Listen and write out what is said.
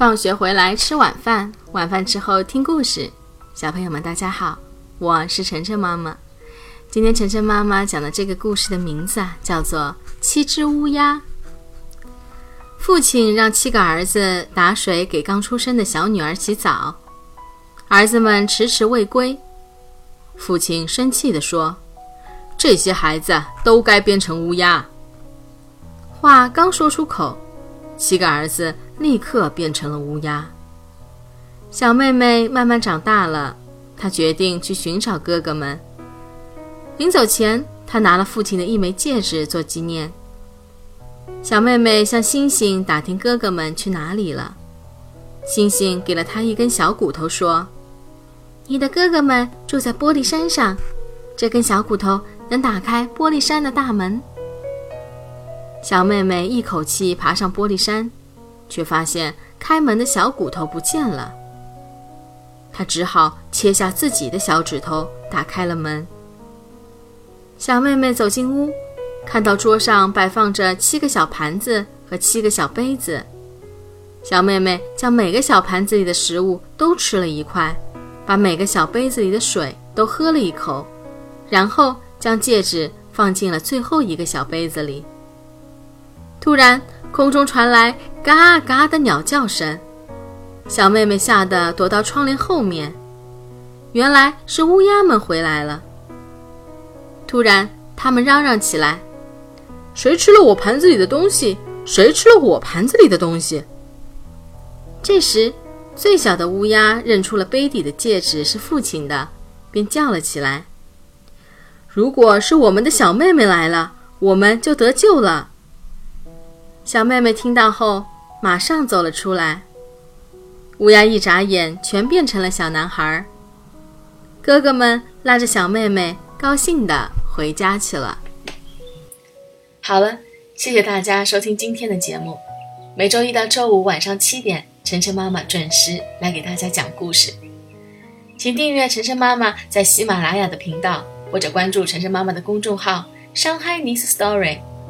放学回来吃晚饭，晚饭之后听故事。小朋友们，大家好，我是晨晨妈妈。今天晨晨妈妈讲的这个故事的名字啊，叫做《七只乌鸦》。父亲让七个儿子打水给刚出生的小女儿洗澡，儿子们迟迟未归。父亲生气地说：“这些孩子都该变成乌鸦。”话刚说出口，七个儿子立刻变成了乌鸦。小妹妹慢慢长大了，她决定去寻找哥哥们。临走前，她拿了父亲的一枚戒指做纪念。小妹妹向星星打听哥哥们去哪里了。星星给了她一根小骨头，说。你的哥哥们住在玻璃山上，这根小骨头能打开玻璃山的大门。小妹妹一口气爬上玻璃山，却发现开门的小骨头不见了。她只好切下自己的小指头，打开了门。小妹妹走进屋，看到桌上摆放着七个小盘子和七个小杯子。小妹妹将每个小盘子里的食物都吃了一块。把每个小杯子里的水都喝了一口，然后将戒指放进了最后一个小杯子里。突然，空中传来嘎嘎的鸟叫声，小妹妹吓得躲到窗帘后面。原来是乌鸦们回来了。突然，它们嚷嚷起来：“谁吃了我盘子里的东西？谁吃了我盘子里的东西？”这时。最小的乌鸦认出了杯底的戒指是父亲的，便叫了起来：“如果是我们的小妹妹来了，我们就得救了。”小妹妹听到后，马上走了出来。乌鸦一眨眼，全变成了小男孩。哥哥们拉着小妹妹，高兴地回家去了。好了，谢谢大家收听今天的节目。每周一到周五晚上七点。晨晨妈妈准时来给大家讲故事，请订阅晨晨妈妈在喜马拉雅的频道，或者关注晨晨妈妈的公众号“上海 Nice Story”，